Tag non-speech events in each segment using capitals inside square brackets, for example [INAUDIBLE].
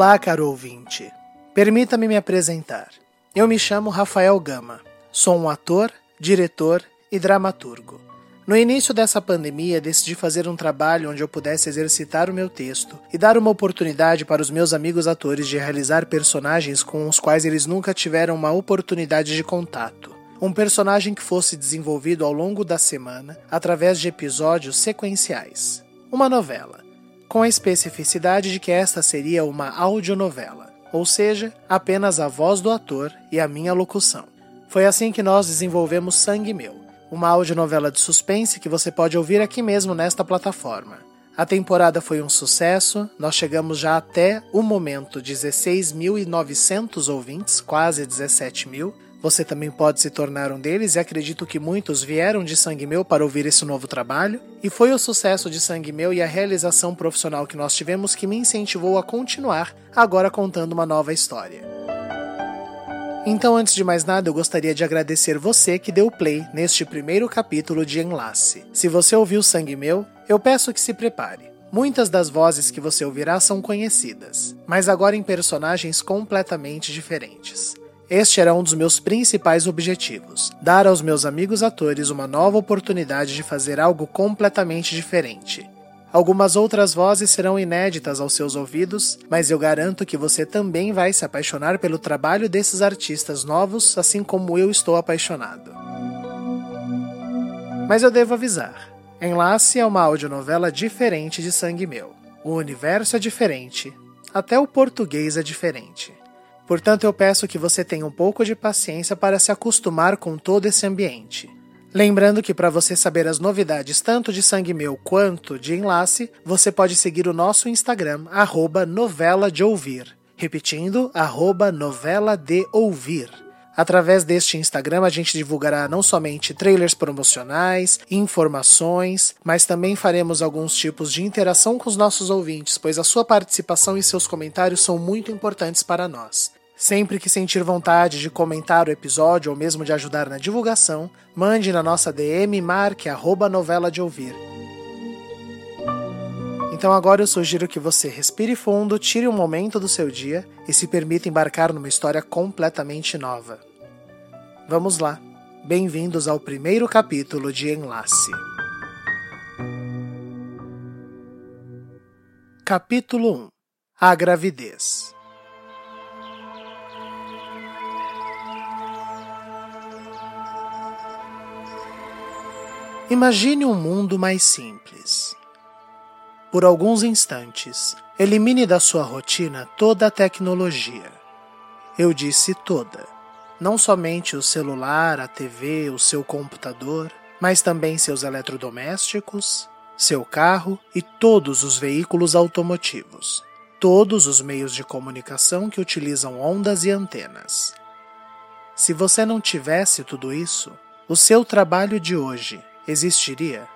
Olá, caro ouvinte. Permita-me me apresentar. Eu me chamo Rafael Gama. Sou um ator, diretor e dramaturgo. No início dessa pandemia, decidi fazer um trabalho onde eu pudesse exercitar o meu texto e dar uma oportunidade para os meus amigos atores de realizar personagens com os quais eles nunca tiveram uma oportunidade de contato. Um personagem que fosse desenvolvido ao longo da semana através de episódios sequenciais. Uma novela com a especificidade de que esta seria uma audionovela, ou seja, apenas a voz do ator e a minha locução. Foi assim que nós desenvolvemos Sangue Meu, uma audionovela de suspense que você pode ouvir aqui mesmo nesta plataforma. A temporada foi um sucesso, nós chegamos já até o momento 16.900 ouvintes, quase 17 mil, você também pode se tornar um deles e acredito que muitos vieram de Sangue Meu para ouvir esse novo trabalho. E foi o sucesso de Sangue Meu e a realização profissional que nós tivemos que me incentivou a continuar, agora contando uma nova história. Então, antes de mais nada, eu gostaria de agradecer você que deu play neste primeiro capítulo de Enlace. Se você ouviu Sangue Meu, eu peço que se prepare. Muitas das vozes que você ouvirá são conhecidas, mas agora em personagens completamente diferentes. Este era um dos meus principais objetivos: dar aos meus amigos atores uma nova oportunidade de fazer algo completamente diferente. Algumas outras vozes serão inéditas aos seus ouvidos, mas eu garanto que você também vai se apaixonar pelo trabalho desses artistas novos, assim como eu estou apaixonado. Mas eu devo avisar: Enlace é uma audionovela diferente de Sangue Meu. O universo é diferente, até o português é diferente. Portanto, eu peço que você tenha um pouco de paciência para se acostumar com todo esse ambiente. Lembrando que para você saber as novidades tanto de Sangue Meu quanto de Enlace, você pode seguir o nosso Instagram, arroba novela de ouvir. Repetindo, arroba novela de ouvir. Através deste Instagram, a gente divulgará não somente trailers promocionais, informações, mas também faremos alguns tipos de interação com os nossos ouvintes, pois a sua participação e seus comentários são muito importantes para nós. Sempre que sentir vontade de comentar o episódio ou mesmo de ajudar na divulgação, mande na nossa DM e marque arroba novela de ouvir. Então agora eu sugiro que você respire fundo, tire um momento do seu dia e se permita embarcar numa história completamente nova. Vamos lá. Bem-vindos ao primeiro capítulo de Enlace. Capítulo 1 A gravidez Imagine um mundo mais simples. Por alguns instantes, elimine da sua rotina toda a tecnologia. Eu disse toda. Não somente o celular, a TV, o seu computador, mas também seus eletrodomésticos, seu carro e todos os veículos automotivos. Todos os meios de comunicação que utilizam ondas e antenas. Se você não tivesse tudo isso, o seu trabalho de hoje existiria?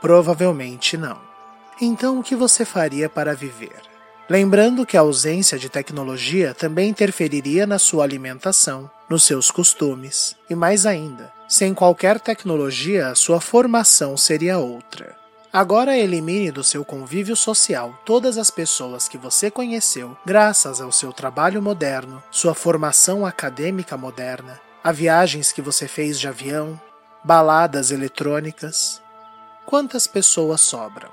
Provavelmente não. Então, o que você faria para viver? Lembrando que a ausência de tecnologia também interferiria na sua alimentação, nos seus costumes, e mais ainda, sem qualquer tecnologia, a sua formação seria outra. Agora elimine do seu convívio social todas as pessoas que você conheceu graças ao seu trabalho moderno, sua formação acadêmica moderna, a viagens que você fez de avião, baladas eletrônicas. Quantas pessoas sobram?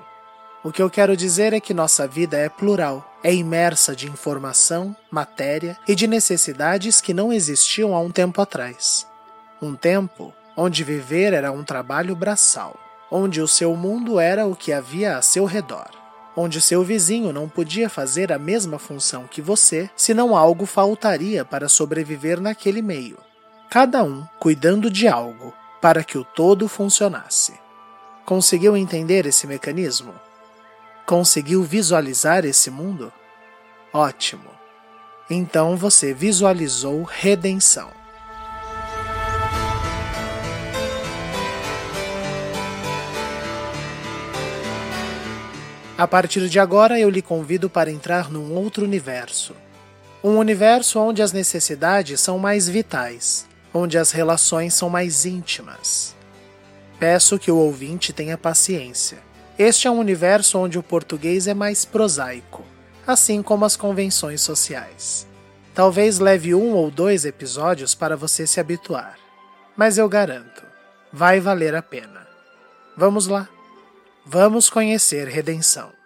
O que eu quero dizer é que nossa vida é plural, é imersa de informação, matéria e de necessidades que não existiam há um tempo atrás. Um tempo onde viver era um trabalho braçal, onde o seu mundo era o que havia a seu redor, onde seu vizinho não podia fazer a mesma função que você, senão algo faltaria para sobreviver naquele meio. Cada um cuidando de algo, para que o todo funcionasse. Conseguiu entender esse mecanismo? Conseguiu visualizar esse mundo? Ótimo! Então você visualizou redenção. A partir de agora, eu lhe convido para entrar num outro universo. Um universo onde as necessidades são mais vitais, onde as relações são mais íntimas. Peço que o ouvinte tenha paciência. Este é um universo onde o português é mais prosaico, assim como as convenções sociais. Talvez leve um ou dois episódios para você se habituar, mas eu garanto, vai valer a pena. Vamos lá! Vamos conhecer redenção.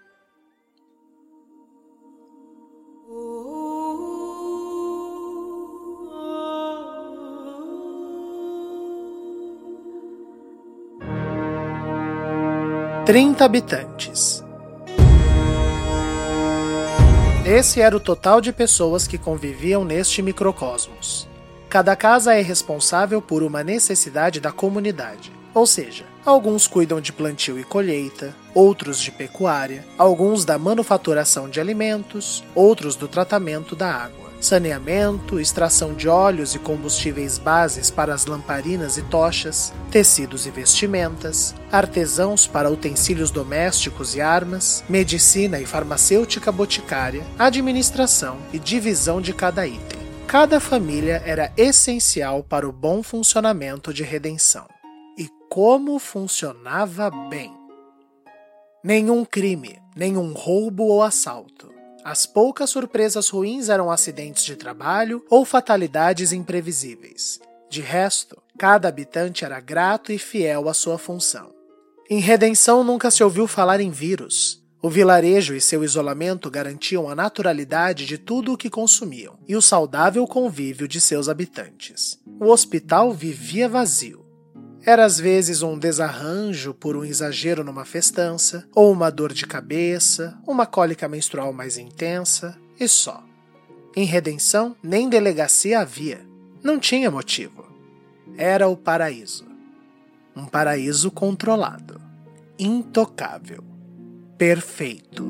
Trinta habitantes. Esse era o total de pessoas que conviviam neste microcosmos. Cada casa é responsável por uma necessidade da comunidade, ou seja, Alguns cuidam de plantio e colheita, outros de pecuária, alguns da manufaturação de alimentos, outros do tratamento da água, saneamento, extração de óleos e combustíveis bases para as lamparinas e tochas, tecidos e vestimentas, artesãos para utensílios domésticos e armas, medicina e farmacêutica boticária, administração e divisão de cada item. Cada família era essencial para o bom funcionamento de redenção como funcionava bem. Nenhum crime, nenhum roubo ou assalto. As poucas surpresas ruins eram acidentes de trabalho ou fatalidades imprevisíveis. De resto, cada habitante era grato e fiel à sua função. Em Redenção nunca se ouviu falar em vírus. O vilarejo e seu isolamento garantiam a naturalidade de tudo o que consumiam e o saudável convívio de seus habitantes. O hospital vivia vazio era às vezes um desarranjo por um exagero numa festança, ou uma dor de cabeça, uma cólica menstrual mais intensa, e só. Em redenção, nem delegacia havia. Não tinha motivo. Era o paraíso. Um paraíso controlado, intocável, perfeito.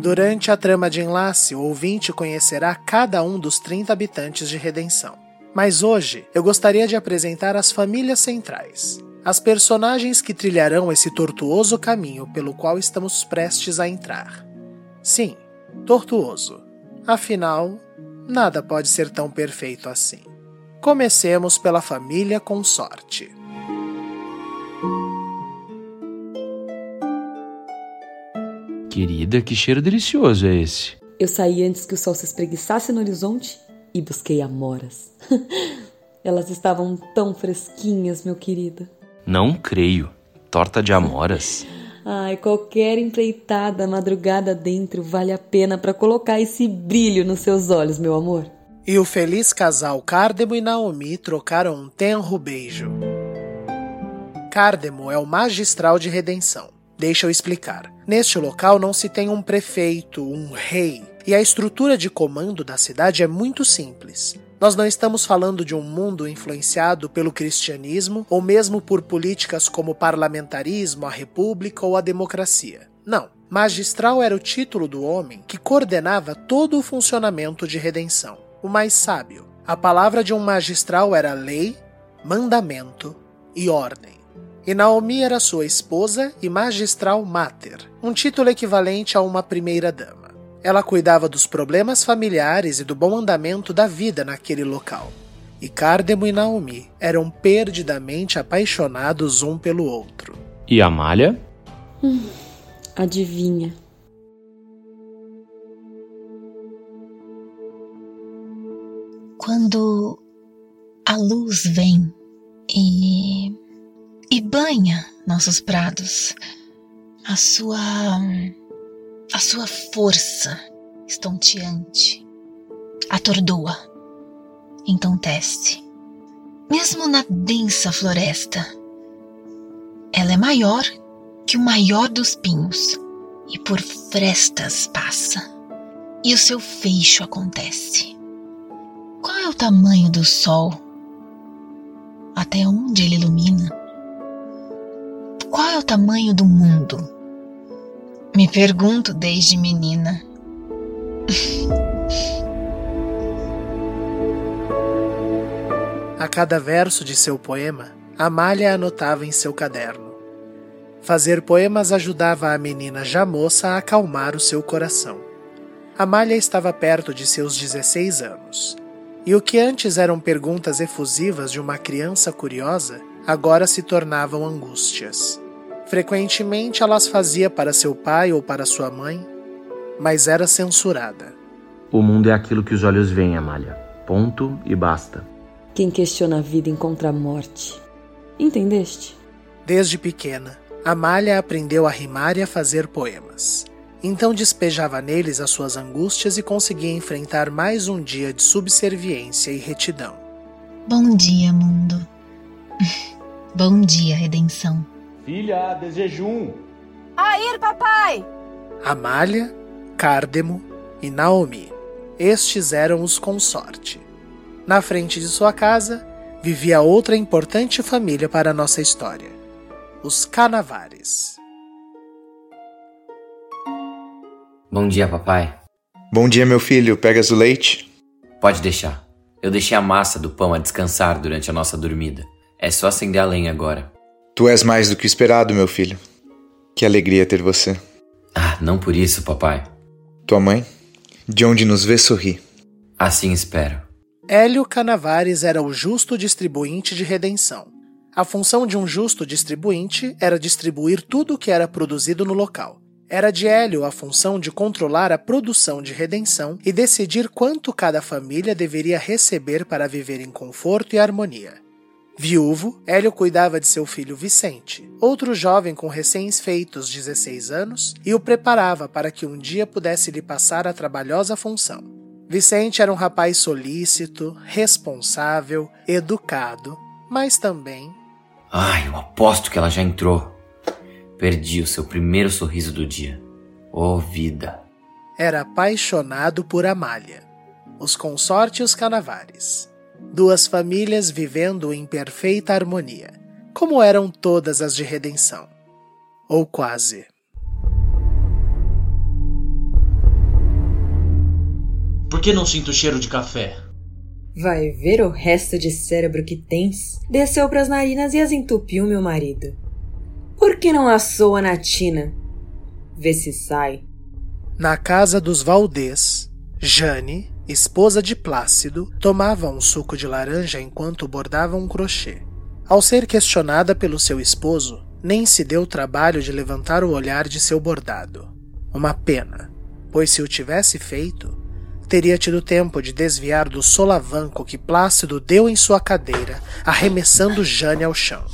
Durante a trama de enlace, o ouvinte conhecerá cada um dos 30 habitantes de Redenção. Mas hoje eu gostaria de apresentar as famílias centrais, as personagens que trilharão esse tortuoso caminho pelo qual estamos prestes a entrar. Sim, tortuoso. Afinal, nada pode ser tão perfeito assim. Comecemos pela família com sorte. Querida, que cheiro delicioso é esse? Eu saí antes que o sol se espreguiçasse no horizonte e busquei amoras. [LAUGHS] Elas estavam tão fresquinhas, meu querido. Não creio. Torta de amoras. Ai, qualquer empreitada madrugada dentro vale a pena para colocar esse brilho nos seus olhos, meu amor. E o feliz casal Cardemo e Naomi trocaram um tenro beijo. Cardemo é o magistral de redenção. Deixa eu explicar. Neste local não se tem um prefeito, um rei, e a estrutura de comando da cidade é muito simples. Nós não estamos falando de um mundo influenciado pelo cristianismo ou mesmo por políticas como o parlamentarismo, a república ou a democracia. Não. Magistral era o título do homem que coordenava todo o funcionamento de redenção, o mais sábio. A palavra de um magistral era lei, mandamento e ordem. E Naomi era sua esposa e magistral mater, um título equivalente a uma primeira-dama. Ela cuidava dos problemas familiares e do bom andamento da vida naquele local. E Cardemo e Naomi eram perdidamente apaixonados um pelo outro. E Amália? Hum, adivinha. Quando a luz vem e, e banha nossos prados, a sua a sua força estonteante atordoa, entontece. Mesmo na densa floresta, ela é maior que o maior dos pinhos e por frestas passa, e o seu feixo acontece. Qual é o tamanho do sol? até onde ele ilumina? Qual é o tamanho do mundo? Me pergunto desde menina. A cada verso de seu poema, Amália anotava em seu caderno. Fazer poemas ajudava a menina já moça a acalmar o seu coração. Amália estava perto de seus 16 anos, e o que antes eram perguntas efusivas de uma criança curiosa, agora se tornavam angústias. Frequentemente elas fazia para seu pai ou para sua mãe, mas era censurada. O mundo é aquilo que os olhos veem, Amália. Ponto e basta. Quem questiona a vida encontra a morte. Entendeste? Desde pequena, Amália aprendeu a rimar e a fazer poemas. Então despejava neles as suas angústias e conseguia enfrentar mais um dia de subserviência e retidão. Bom dia, mundo. [LAUGHS] Bom dia, redenção. Filha, desejo um. Air, papai! Amália, Cárdemo e Naomi. Estes eram os consorte. Na frente de sua casa vivia outra importante família para a nossa história: os Canavares. Bom dia, papai. Bom dia, meu filho. Pegas o leite? Pode deixar. Eu deixei a massa do pão a descansar durante a nossa dormida. É só acender a lenha agora. Tu és mais do que esperado, meu filho. Que alegria ter você. Ah, não por isso, papai. Tua mãe, de onde nos vê, sorri. Assim espero. Hélio Canavares era o justo distribuinte de redenção. A função de um justo distribuinte era distribuir tudo o que era produzido no local. Era de Hélio a função de controlar a produção de redenção e decidir quanto cada família deveria receber para viver em conforto e harmonia. Viúvo, Hélio cuidava de seu filho Vicente, outro jovem com recém-feitos 16 anos, e o preparava para que um dia pudesse lhe passar a trabalhosa função. Vicente era um rapaz solícito, responsável, educado, mas também. Ai, eu aposto que ela já entrou. Perdi o seu primeiro sorriso do dia. Oh, vida! Era apaixonado por Amália, os consórtios Canavares. Duas famílias vivendo em perfeita harmonia, como eram todas as de redenção. Ou quase. Por que não sinto cheiro de café? Vai ver o resto de cérebro que tens? Desceu pras narinas e as entupiu, meu marido. Por que não assou a natina? Vê se sai. Na casa dos Valdez, Jane, esposa de Plácido, tomava um suco de laranja enquanto bordava um crochê. Ao ser questionada pelo seu esposo, nem se deu o trabalho de levantar o olhar de seu bordado. Uma pena, pois se o tivesse feito, teria tido tempo de desviar do solavanco que Plácido deu em sua cadeira, arremessando Jane ao chão.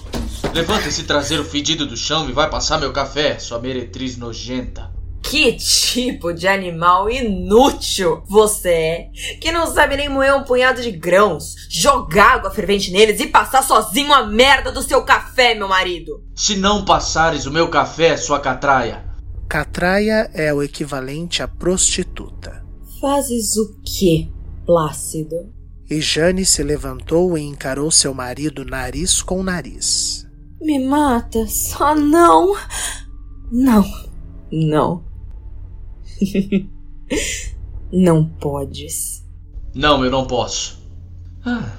Levanta esse traseiro fedido do chão e vai passar meu café, sua meretriz nojenta. Que tipo de animal inútil você é, que não sabe nem moer um punhado de grãos, jogar água fervente neles e passar sozinho a merda do seu café, meu marido. Se não passares o meu café, sua catraia. Catraia é o equivalente a prostituta. Fazes o quê, Plácido? E Jane se levantou e encarou seu marido nariz com nariz. Me mata, só não. Não, não. [LAUGHS] não podes. Não, eu não posso. Ah,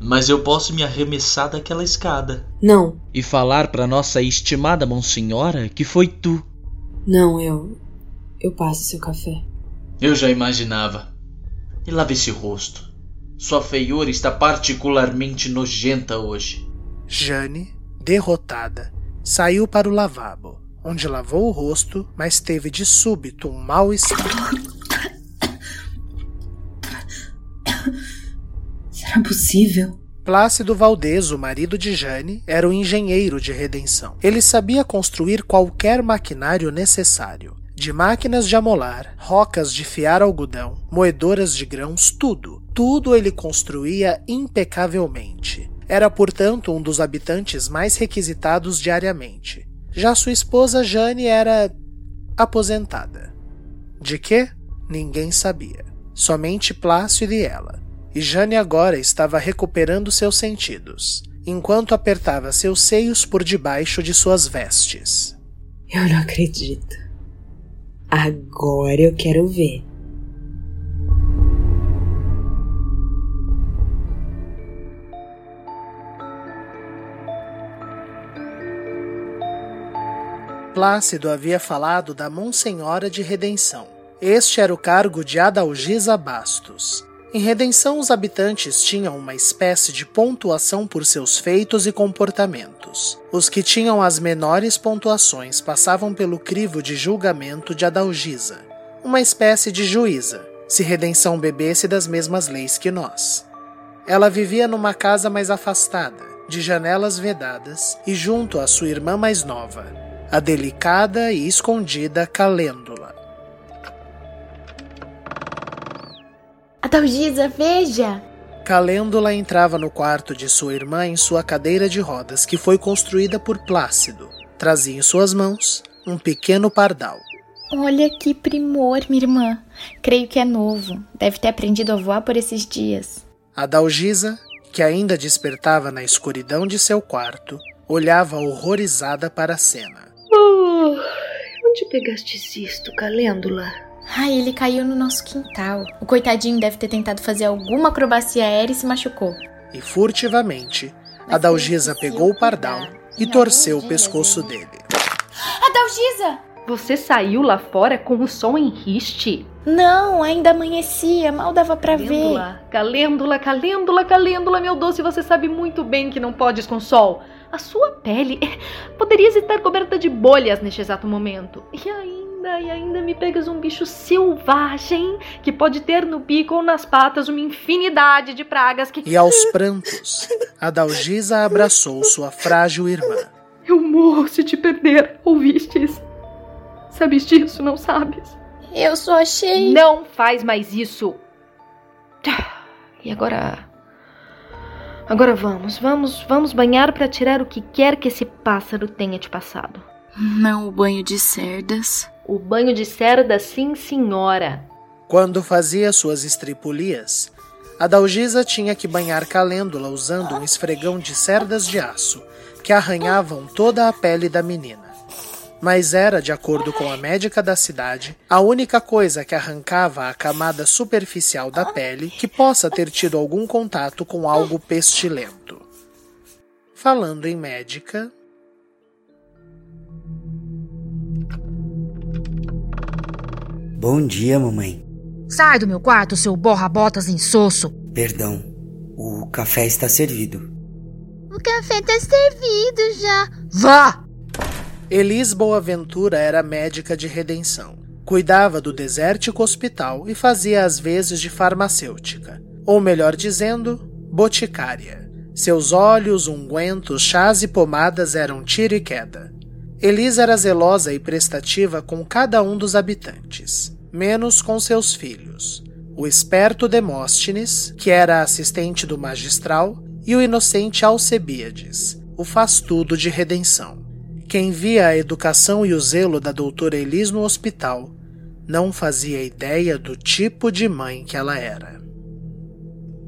mas eu posso me arremessar daquela escada. Não. E falar para nossa estimada monsenhora que foi tu. Não, eu. Eu passo seu café. Eu já imaginava. E lave esse rosto. Sua feiura está particularmente nojenta hoje. Jane, derrotada, saiu para o lavabo, onde lavou o rosto, mas teve de súbito um mal-estar. Será possível? Plácido Valdez, o marido de Jane, era o engenheiro de redenção. Ele sabia construir qualquer maquinário necessário. De máquinas de amolar, rocas de fiar algodão, moedoras de grãos, tudo. Tudo ele construía impecavelmente. Era, portanto, um dos habitantes mais requisitados diariamente. Já sua esposa Jane era aposentada. De quê? Ninguém sabia. Somente Plácido e ela. E Jane agora estava recuperando seus sentidos. enquanto apertava seus seios por debaixo de suas vestes. Eu não acredito. Agora eu quero ver. Plácido havia falado da Monsenhora de Redenção. Este era o cargo de Adalgisa Bastos. Em Redenção, os habitantes tinham uma espécie de pontuação por seus feitos e comportamentos. Os que tinham as menores pontuações passavam pelo crivo de julgamento de Adalgisa, uma espécie de juíza, se Redenção bebesse das mesmas leis que nós. Ela vivia numa casa mais afastada, de janelas vedadas e junto à sua irmã mais nova, a delicada e escondida Calêndula. Adalgisa, veja! Calêndula entrava no quarto de sua irmã em sua cadeira de rodas, que foi construída por Plácido. Trazia em suas mãos um pequeno pardal. Olha que primor, minha irmã. Creio que é novo. Deve ter aprendido a voar por esses dias. Adalgisa, que ainda despertava na escuridão de seu quarto, olhava horrorizada para a cena. Oh, onde pegaste isto, Calêndula? Ai, ele caiu no nosso quintal. O coitadinho deve ter tentado fazer alguma acrobacia aérea e se machucou. E furtivamente, a Dalgisa pegou o pardal e torceu o pescoço dele. Adalgisa! Você saiu lá fora com o sol em riste? Não, ainda amanhecia, mal dava pra ver. Calêndula, calêndula, calêndula, meu doce, você sabe muito bem que não podes com sol. A sua pele poderia estar coberta de bolhas neste exato momento. E ainda, e ainda me pegas um bicho selvagem que pode ter no bico ou nas patas uma infinidade de pragas que. E aos prantos, a Dalgisa abraçou sua frágil irmã. Eu morro se te perder, ouvistes? Sabes disso, não sabes? Eu só achei. Não faz mais isso! E agora Agora vamos, vamos, vamos banhar para tirar o que quer que esse pássaro tenha te passado. Não o banho de cerdas. O banho de cerdas, sim, senhora. Quando fazia suas estripulias, a Dalgisa tinha que banhar Calêndula usando um esfregão de cerdas de aço que arranhavam toda a pele da menina mas era, de acordo com a médica da cidade, a única coisa que arrancava a camada superficial da pele que possa ter tido algum contato com algo pestilento. Falando em médica. Bom dia, mamãe. Sai do meu quarto, seu borra-botas insosso. Perdão, o café está servido. O café está servido já. Vá! Elis Boaventura era médica de redenção. Cuidava do desértico hospital e fazia às vezes de farmacêutica, ou melhor dizendo, boticária. Seus óleos, ungüentos, chás e pomadas eram tiro e queda. Elis era zelosa e prestativa com cada um dos habitantes, menos com seus filhos. O esperto Demóstenes, que era assistente do magistral, e o inocente Alcebíades, o faz-tudo de redenção. Quem via a educação e o zelo da doutora Elis no hospital não fazia ideia do tipo de mãe que ela era.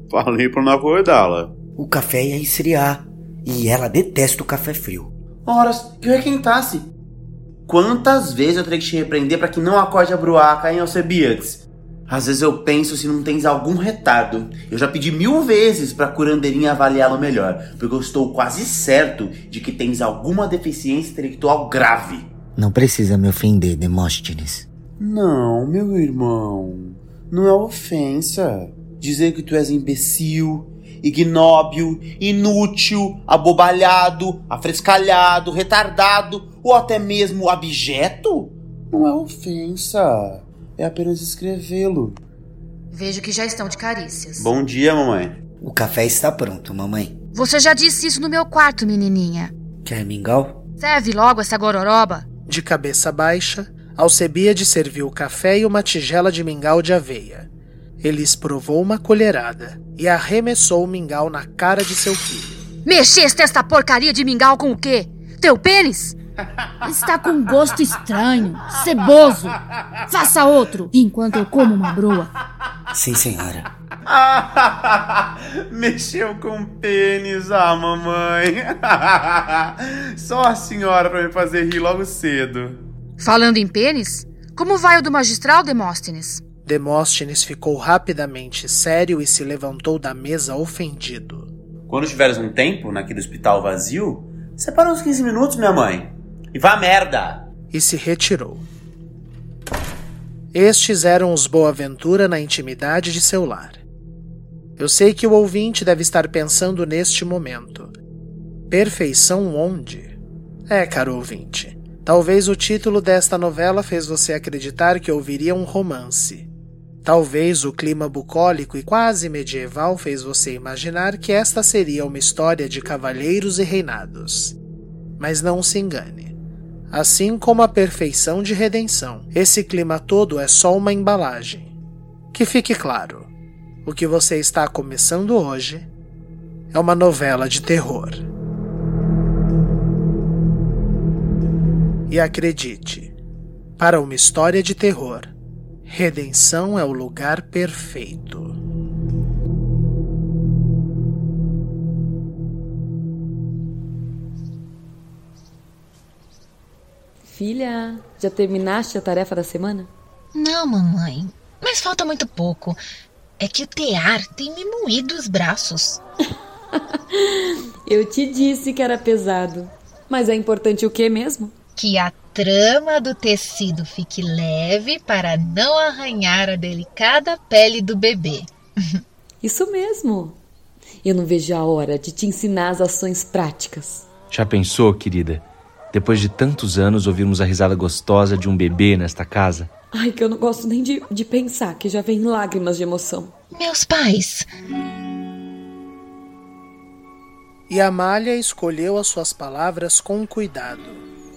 Falei para não acordá-la. O café ia esfriar e ela detesta o café frio. Horas, pior que quentasse. Quantas vezes eu terei que te repreender para que não acorde a bruaca, hein, Alcebiades? Às vezes eu penso se não tens algum retardo. Eu já pedi mil vezes pra curandeirinha avaliá-lo melhor, porque eu estou quase certo de que tens alguma deficiência intelectual grave. Não precisa me ofender, Demóstenes. Não, meu irmão. Não é ofensa. Dizer que tu és imbecil, ignóbil, inútil, abobalhado, afrescalhado, retardado ou até mesmo abjeto não é ofensa é apenas escrevê-lo. Vejo que já estão de carícias. Bom dia, mamãe. O café está pronto, mamãe. Você já disse isso no meu quarto, menininha. Quer mingau? Serve logo essa gororoba. De cabeça baixa, Alcebíade serviu o café e uma tigela de mingau de aveia. Elis provou uma colherada e arremessou o mingau na cara de seu filho. Mexeste esta porcaria de mingau com o quê? Teu pênis? Está com gosto estranho, ceboso. Faça outro, enquanto eu como uma broa. Sim, senhora. [LAUGHS] Mexeu com pênis, ah, mamãe. [LAUGHS] Só a senhora para me fazer rir logo cedo. Falando em pênis, como vai o do magistral, Demóstenes? Demóstenes ficou rapidamente sério e se levantou da mesa ofendido. Quando tiveres um tempo naquele hospital vazio, separa uns 15 minutos, minha mãe. E vá merda! E se retirou. Estes eram os Boaventura na intimidade de seu lar. Eu sei que o ouvinte deve estar pensando neste momento. Perfeição onde? É, caro ouvinte, talvez o título desta novela fez você acreditar que ouviria um romance. Talvez o clima bucólico e quase medieval fez você imaginar que esta seria uma história de cavalheiros e reinados. Mas não se engane. Assim como a perfeição de redenção, esse clima todo é só uma embalagem. Que fique claro, o que você está começando hoje é uma novela de terror. E acredite, para uma história de terror, redenção é o lugar perfeito. Filha, já terminaste a tarefa da semana? Não, mamãe. Mas falta muito pouco. É que o tear tem me moído os braços. [LAUGHS] Eu te disse que era pesado. Mas é importante o que mesmo? Que a trama do tecido fique leve para não arranhar a delicada pele do bebê. [LAUGHS] Isso mesmo. Eu não vejo a hora de te ensinar as ações práticas. Já pensou, querida? Depois de tantos anos ouvirmos a risada gostosa de um bebê nesta casa? Ai, que eu não gosto nem de, de pensar, que já vem lágrimas de emoção. Meus pais. E Amália escolheu as suas palavras com cuidado.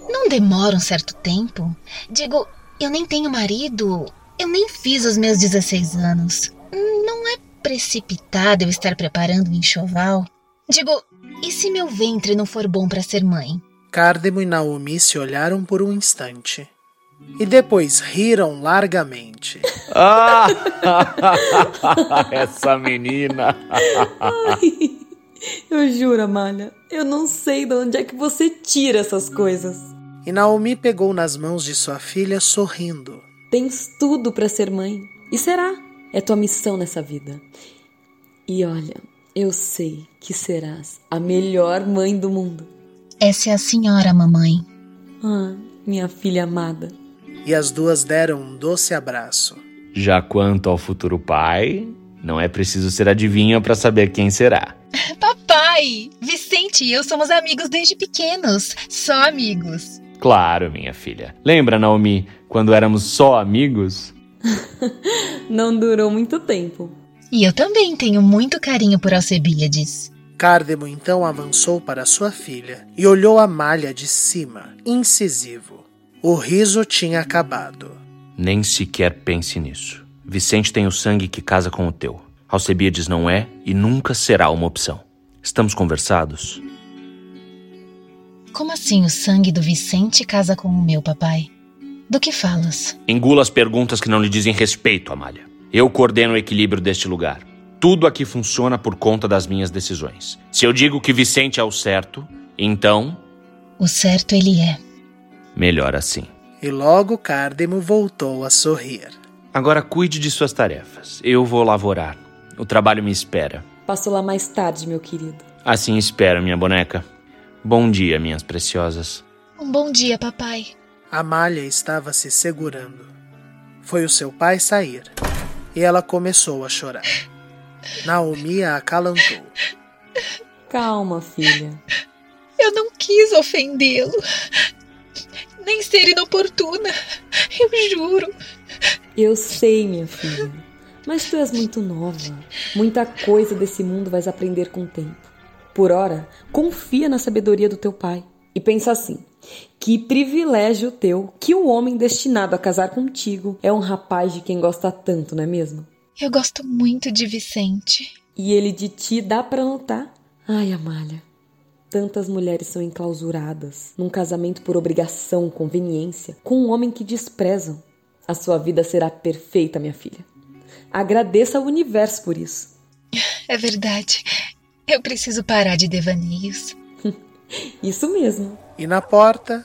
Não demora um certo tempo? Digo, eu nem tenho marido. Eu nem fiz os meus 16 anos. Não é precipitado eu estar preparando um enxoval? Digo, e se meu ventre não for bom para ser mãe? Cardemo e Naomi se olharam por um instante e depois riram largamente. Ah! [LAUGHS] Essa menina! Ai, eu juro, Amália, eu não sei de onde é que você tira essas coisas. E Naomi pegou nas mãos de sua filha sorrindo. Tens tudo para ser mãe. E será. É tua missão nessa vida. E olha, eu sei que serás a melhor mãe do mundo. Essa é a senhora, mamãe. Ah, minha filha amada e as duas deram um doce abraço. Já quanto ao futuro pai, não é preciso ser adivinha para saber quem será. [LAUGHS] Papai, Vicente e eu somos amigos desde pequenos, só amigos. Claro, minha filha. Lembra, Naomi, quando éramos só amigos? [LAUGHS] não durou muito tempo. E eu também tenho muito carinho por Alcebiades. Cardemo então avançou para sua filha e olhou a malha de cima, incisivo. O riso tinha acabado. Nem sequer pense nisso. Vicente tem o sangue que casa com o teu. Alcebiades não é e nunca será uma opção. Estamos conversados? Como assim o sangue do Vicente casa com o meu, papai? Do que falas? Engula as perguntas que não lhe dizem respeito, Amália. Eu coordeno o equilíbrio deste lugar. Tudo aqui funciona por conta das minhas decisões. Se eu digo que Vicente é o certo, então. O certo ele é. Melhor assim. E logo Cardemo voltou a sorrir. Agora cuide de suas tarefas. Eu vou lavorar. O trabalho me espera. Passo lá mais tarde, meu querido. Assim espero, minha boneca. Bom dia, minhas preciosas. Um bom dia, papai. Amália estava se segurando. Foi o seu pai sair. E ela começou a chorar. Naomi a acalantou. Calma, filha. Eu não quis ofendê-lo nem ser inoportuna. Eu juro. Eu sei, minha filha. Mas tu és muito nova. Muita coisa desse mundo vais aprender com o tempo. Por ora, confia na sabedoria do teu pai. E pensa assim: que privilégio teu que o homem destinado a casar contigo é um rapaz de quem gosta tanto, não é mesmo? Eu gosto muito de Vicente. E ele de ti dá pra notar? Ai, Amália, Tantas mulheres são enclausuradas num casamento por obrigação, conveniência, com um homem que desprezam. A sua vida será perfeita, minha filha. Agradeça ao universo por isso. É verdade. Eu preciso parar de devaneios. [LAUGHS] Isso mesmo. E na porta.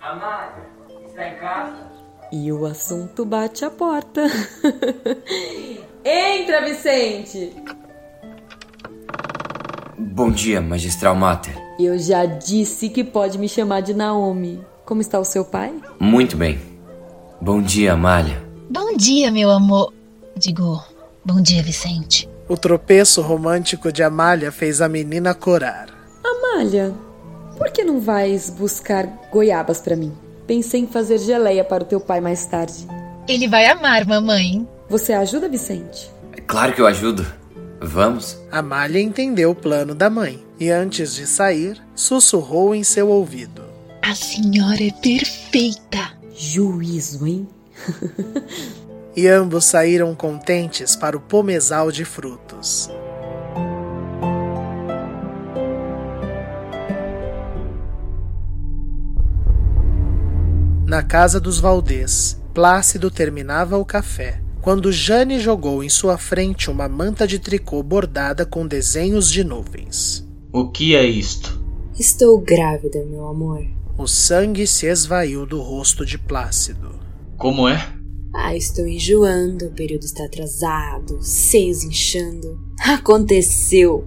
Amália, está em casa? E o assunto bate a porta. [LAUGHS] Entra, Vicente! Bom dia, magistral Mater. Eu já disse que pode me chamar de Naomi. Como está o seu pai? Muito bem. Bom dia, Amália. Bom dia, meu amor. Digo, bom dia, Vicente. O tropeço romântico de Amália fez a menina corar. Amália, por que não vais buscar goiabas para mim? Pensei em fazer geleia para o teu pai mais tarde. Ele vai amar, mamãe. Você ajuda, Vicente? É claro que eu ajudo. Vamos. Amália entendeu o plano da mãe e, antes de sair, sussurrou em seu ouvido: A senhora é perfeita. Juízo, hein? [LAUGHS] e ambos saíram contentes para o pomezal de frutos. Na casa dos Valdez, Plácido terminava o café quando Jane jogou em sua frente uma manta de tricô bordada com desenhos de nuvens. O que é isto? Estou grávida, meu amor. O sangue se esvaiu do rosto de Plácido. Como é? Ah, estou enjoando, o período está atrasado, seios inchando. Aconteceu!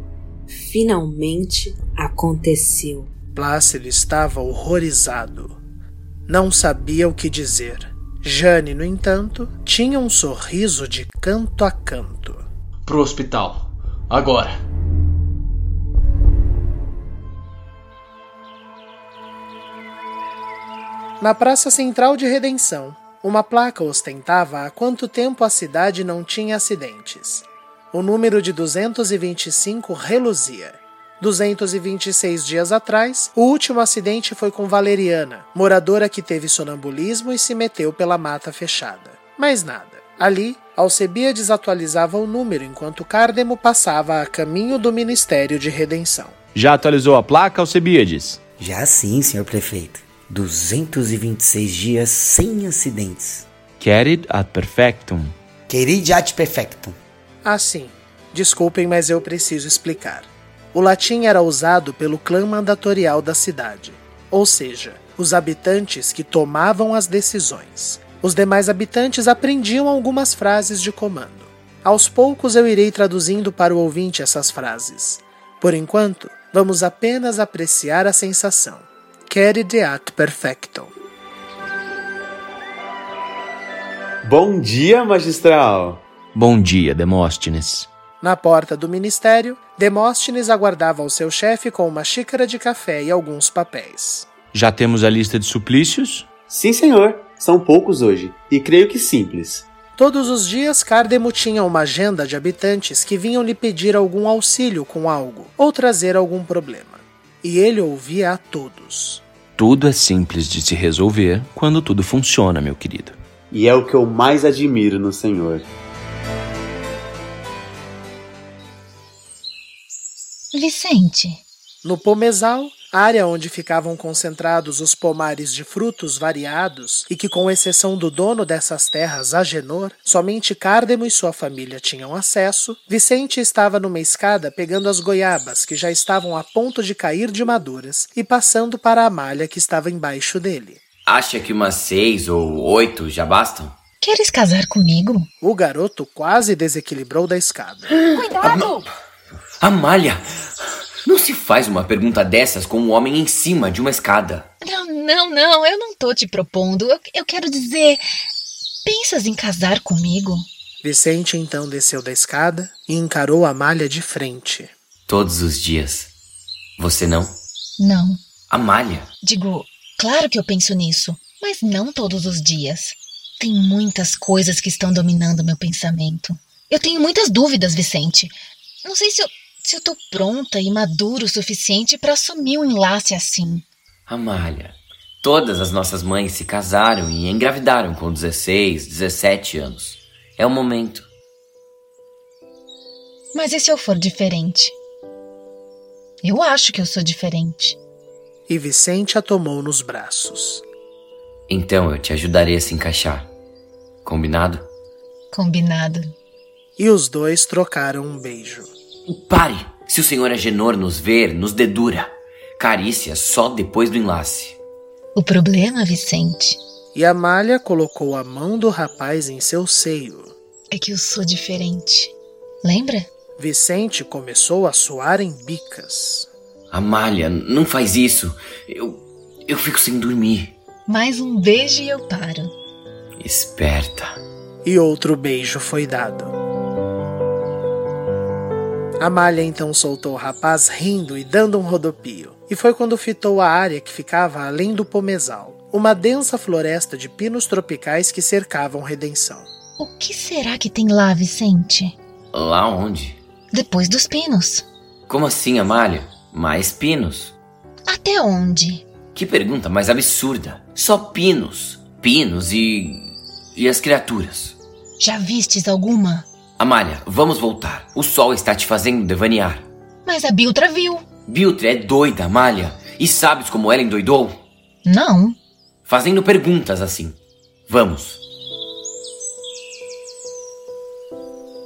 Finalmente aconteceu. Plácido estava horrorizado. Não sabia o que dizer. Jane, no entanto, tinha um sorriso de canto a canto. Pro hospital. Agora. Na Praça Central de Redenção, uma placa ostentava há quanto tempo a cidade não tinha acidentes. O número de 225 reluzia. 226 dias atrás, o último acidente foi com Valeriana, moradora que teve sonambulismo e se meteu pela mata fechada. Mais nada. Ali, Alcebiades atualizava o número enquanto Cardemo passava a caminho do Ministério de Redenção. Já atualizou a placa, Alcebiades? Já sim, senhor prefeito. 226 dias sem acidentes. Querid ad perfectum. Querid ad perfectum. Ah, sim. Desculpem, mas eu preciso explicar. O latim era usado pelo clã mandatorial da cidade, ou seja, os habitantes que tomavam as decisões. Os demais habitantes aprendiam algumas frases de comando. Aos poucos eu irei traduzindo para o ouvinte essas frases. Por enquanto, vamos apenas apreciar a sensação. Querideat perfectum. Bom dia, magistral. Bom dia, Demóstenes. Na porta do ministério, Demóstenes aguardava o seu chefe com uma xícara de café e alguns papéis. Já temos a lista de suplícios? Sim, senhor. São poucos hoje, e creio que simples. Todos os dias, Cardemo tinha uma agenda de habitantes que vinham lhe pedir algum auxílio com algo ou trazer algum problema. E ele ouvia a todos. Tudo é simples de se resolver quando tudo funciona, meu querido. E é o que eu mais admiro no senhor. Vicente. No pomezal, área onde ficavam concentrados os pomares de frutos variados e que, com exceção do dono dessas terras, Agenor, somente Cardemo e sua família tinham acesso, Vicente estava numa escada pegando as goiabas que já estavam a ponto de cair de maduras e passando para a malha que estava embaixo dele. Acha que umas seis ou oito já bastam? Queres casar comigo? O garoto quase desequilibrou da escada. [GASPS] Cuidado! Amália! Não se faz uma pergunta dessas com um homem em cima de uma escada. Não, não, não, eu não tô te propondo. Eu, eu quero dizer. Pensas em casar comigo? Vicente então desceu da escada e encarou a malha de frente. Todos os dias. Você não? Não. Amália. Digo, claro que eu penso nisso, mas não todos os dias. Tem muitas coisas que estão dominando meu pensamento. Eu tenho muitas dúvidas, Vicente. Não sei se eu, se eu tô pronta e madura o suficiente para assumir um enlace assim. Amália, todas as nossas mães se casaram e engravidaram com 16, 17 anos. É o momento. Mas e se eu for diferente? Eu acho que eu sou diferente. E Vicente a tomou nos braços. Então eu te ajudarei a se encaixar. Combinado? Combinado. E os dois trocaram um beijo. Pare! Se o senhor Agenor nos ver, nos dedura. Carícia só depois do enlace. O problema, Vicente, E Amália colocou a mão do rapaz em seu seio. é que eu sou diferente. Lembra? Vicente começou a suar em bicas. Amália, não faz isso. Eu. Eu fico sem dormir. Mais um beijo e eu paro. Esperta. E outro beijo foi dado. Amália então soltou o rapaz rindo e dando um rodopio. E foi quando fitou a área que ficava além do pomezal, uma densa floresta de pinos tropicais que cercavam Redenção. O que será que tem lá, Vicente? Lá onde? Depois dos pinos. Como assim, Amália? Mais pinos? Até onde? Que pergunta mais absurda. Só pinos. Pinos e. e as criaturas. Já vistes alguma? Amália, vamos voltar. O sol está te fazendo devanear. Mas a Biltra viu. Biltre é doida, Amália. E sabes como ela endoidou? Não. Fazendo perguntas assim. Vamos.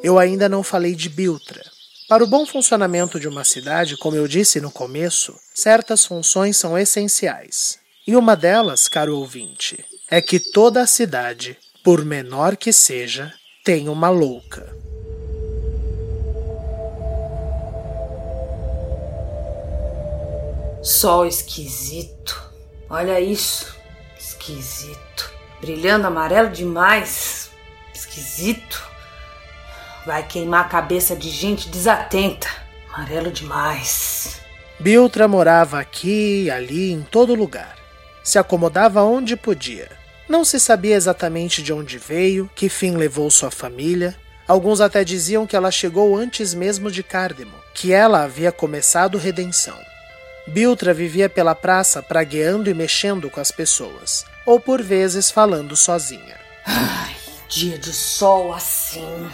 Eu ainda não falei de Biltra. Para o bom funcionamento de uma cidade, como eu disse no começo, certas funções são essenciais. E uma delas, caro ouvinte, é que toda a cidade, por menor que seja, tem uma louca. Sol esquisito. Olha isso. Esquisito. Brilhando amarelo demais. Esquisito. Vai queimar a cabeça de gente desatenta. Amarelo demais. Biltra morava aqui ali, em todo lugar. Se acomodava onde podia. Não se sabia exatamente de onde veio, que fim levou sua família. Alguns até diziam que ela chegou antes mesmo de Cardemo, que ela havia começado redenção. Biltra vivia pela praça pragueando e mexendo com as pessoas, ou por vezes falando sozinha. Ai, dia de sol assim.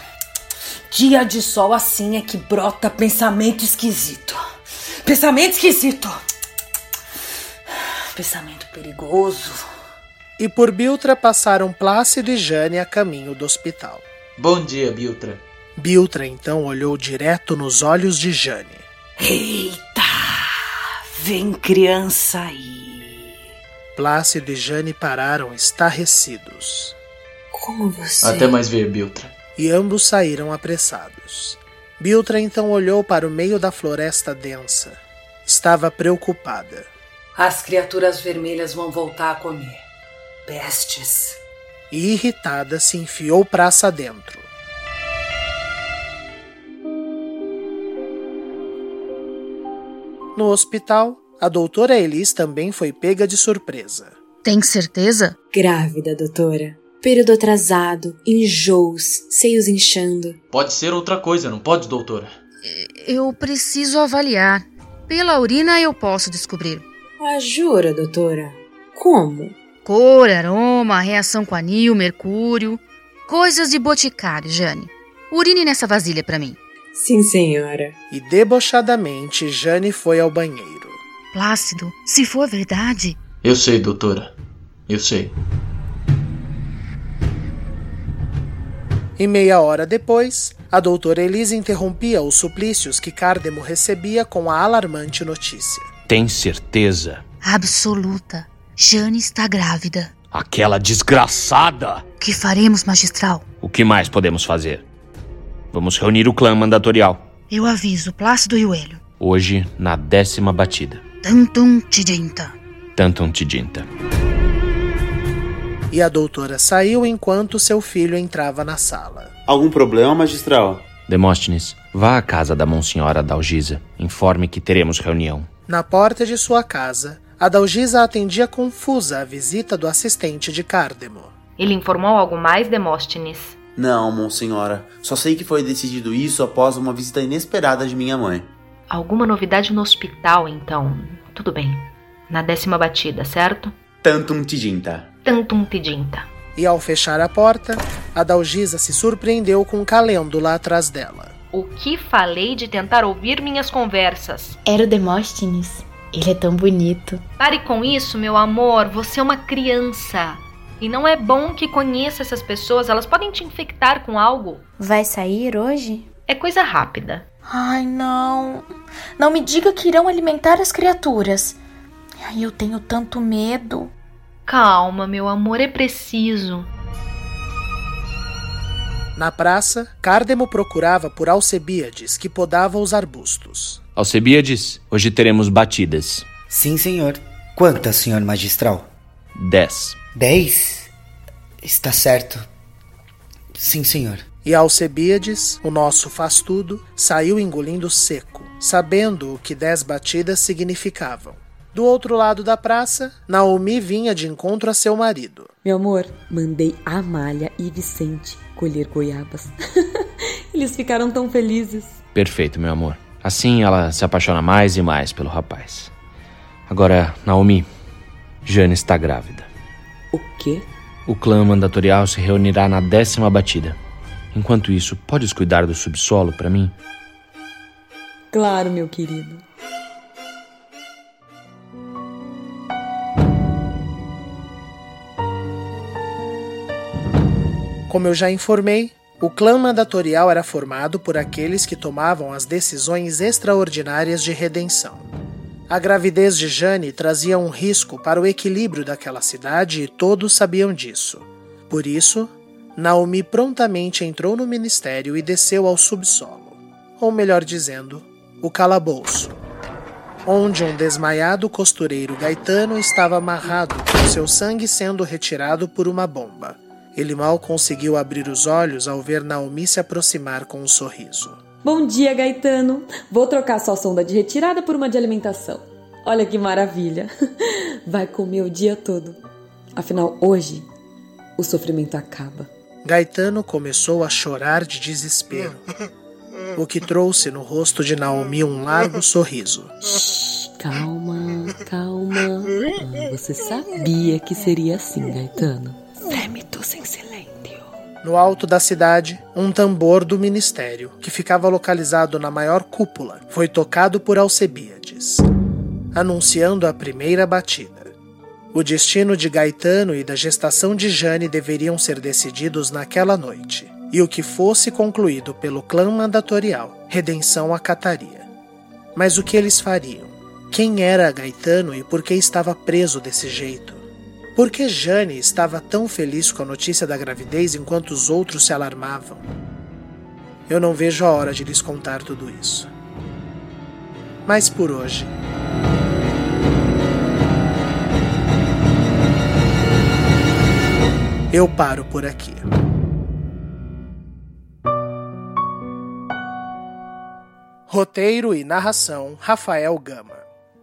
Dia de sol assim é que brota pensamento esquisito. Pensamento esquisito. Pensamento perigoso. E por Biltra passaram Plácido e Jane a caminho do hospital. Bom dia, Biltra. Biltra então olhou direto nos olhos de Jane. Eita! Vem criança aí. Plácido e Jane pararam estarrecidos. Como você. Até mais ver, Biltra. E ambos saíram apressados. Biltra então olhou para o meio da floresta densa. Estava preocupada. As criaturas vermelhas vão voltar a comer. Pestes. E irritada se enfiou praça dentro. No hospital, a doutora Elis também foi pega de surpresa. Tem certeza? Grávida, doutora. Período atrasado, enjoos, seios inchando. Pode ser outra coisa, não pode, doutora? Eu preciso avaliar. Pela urina eu posso descobrir. Ah, jura, doutora? Como? Cor, aroma, reação com anil, mercúrio. Coisas de boticário, Jane. Urine nessa vasilha para mim. Sim, senhora. E debochadamente, Jane foi ao banheiro. Plácido, se for verdade. Eu sei, doutora. Eu sei. E meia hora depois, a doutora Elisa interrompia os suplícios que Cardemo recebia com a alarmante notícia. Tem certeza? Absoluta. Jane está grávida. Aquela desgraçada! O que faremos, magistral? O que mais podemos fazer? Vamos reunir o clã mandatorial. Eu aviso Plácido e o Hélio. Hoje, na décima batida. Tantum tidinta. Tantum tidinta. E a doutora saiu enquanto seu filho entrava na sala. Algum problema, magistral? Demóstenes, vá à casa da Monsenhora Dalgisa. Informe que teremos reunião. Na porta de sua casa, a Dalgisa atendia confusa a visita do assistente de Cardemo. Ele informou algo mais, Demóstenes? Não, monsenhora. Só sei que foi decidido isso após uma visita inesperada de minha mãe. Alguma novidade no hospital, então? Tudo bem. Na décima batida, certo? Tantum tidinta. Tantum tidinta. E ao fechar a porta, a Dalgisa se surpreendeu com Calêndula atrás dela. O que falei de tentar ouvir minhas conversas? Era o Demóstenes. Ele é tão bonito. Pare com isso, meu amor. Você é uma criança. E não é bom que conheça essas pessoas, elas podem te infectar com algo. Vai sair hoje? É coisa rápida. Ai, não. Não me diga que irão alimentar as criaturas. Ai, eu tenho tanto medo. Calma, meu amor, é preciso. Na praça, Cárdemo procurava por Alcebíades, que podava os arbustos. Alcebíades, hoje teremos batidas. Sim, senhor. Quantas, senhor magistral? Dez. Dez? Está certo. Sim, senhor. E Alcebíades, o nosso faz-tudo, saiu engolindo seco, sabendo o que dez batidas significavam. Do outro lado da praça, Naomi vinha de encontro a seu marido. Meu amor, mandei Amália e Vicente colher goiabas. [LAUGHS] Eles ficaram tão felizes. Perfeito, meu amor. Assim ela se apaixona mais e mais pelo rapaz. Agora, Naomi, Jane está grávida. O quê? O clã mandatorial se reunirá na décima batida. Enquanto isso, podes cuidar do subsolo para mim? Claro, meu querido. Como eu já informei, o clã mandatorial era formado por aqueles que tomavam as decisões extraordinárias de redenção. A gravidez de Jane trazia um risco para o equilíbrio daquela cidade e todos sabiam disso. Por isso, Naomi prontamente entrou no ministério e desceu ao subsolo, ou melhor dizendo, o calabouço, onde um desmaiado costureiro gaetano estava amarrado, com seu sangue sendo retirado por uma bomba. Ele mal conseguiu abrir os olhos ao ver Naomi se aproximar com um sorriso. Bom dia, Gaetano. Vou trocar sua sonda de retirada por uma de alimentação. Olha que maravilha. [LAUGHS] Vai comer o dia todo. Afinal, hoje o sofrimento acaba. Gaetano começou a chorar de desespero, o que trouxe no rosto de Naomi um largo sorriso. Calma, calma. Ah, você sabia que seria assim, Gaetano. No alto da cidade, um tambor do ministério, que ficava localizado na maior cúpula, foi tocado por Alcebíades, anunciando a primeira batida. O destino de Gaetano e da gestação de Jane deveriam ser decididos naquela noite, e o que fosse concluído pelo clã mandatorial, redenção acataria. Mas o que eles fariam? Quem era Gaetano e por que estava preso desse jeito? Por que Jane estava tão feliz com a notícia da gravidez enquanto os outros se alarmavam? Eu não vejo a hora de lhes contar tudo isso. Mas por hoje. Eu paro por aqui. Roteiro e narração: Rafael Gama.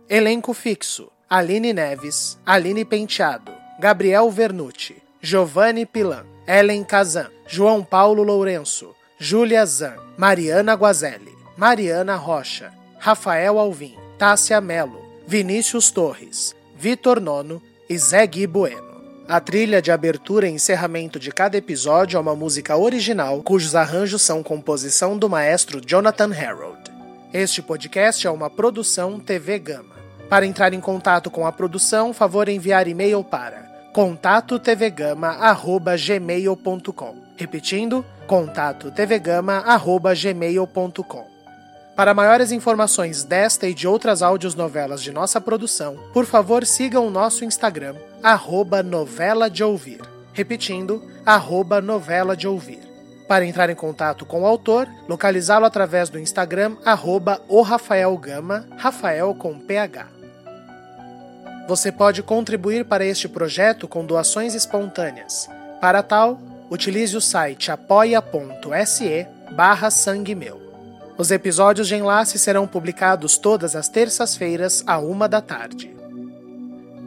Elenco fixo: Aline Neves, Aline Penteado, Gabriel Vernucci, Giovanni Pilan, Ellen Kazan, João Paulo Lourenço, Júlia Zan, Mariana Guazelli, Mariana Rocha, Rafael Alvim, Tássia Melo, Vinícius Torres, Vitor Nono e Zé Gui Bueno. A trilha de abertura e encerramento de cada episódio é uma música original cujos arranjos são composição do maestro Jonathan Harold. Este podcast é uma produção TV Gama. Para entrar em contato com a produção, favor enviar e-mail para contatotvgama@gmail.com. Repetindo, contatotvgama@gmail.com. Para maiores informações desta e de outras áudios-novelas de nossa produção, por favor sigam o nosso Instagram, arroba novela de ouvir. Repetindo, arroba novela de ouvir. Para entrar em contato com o autor, localizá-lo através do Instagram, arroba o Rafael Gama, Rafael com PH. Você pode contribuir para este projeto com doações espontâneas. Para tal, utilize o site apoia.se barra sangue meu. Os episódios de enlace serão publicados todas as terças-feiras, à uma da tarde.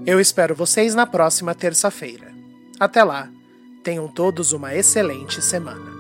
Eu espero vocês na próxima terça-feira. Até lá, tenham todos uma excelente semana.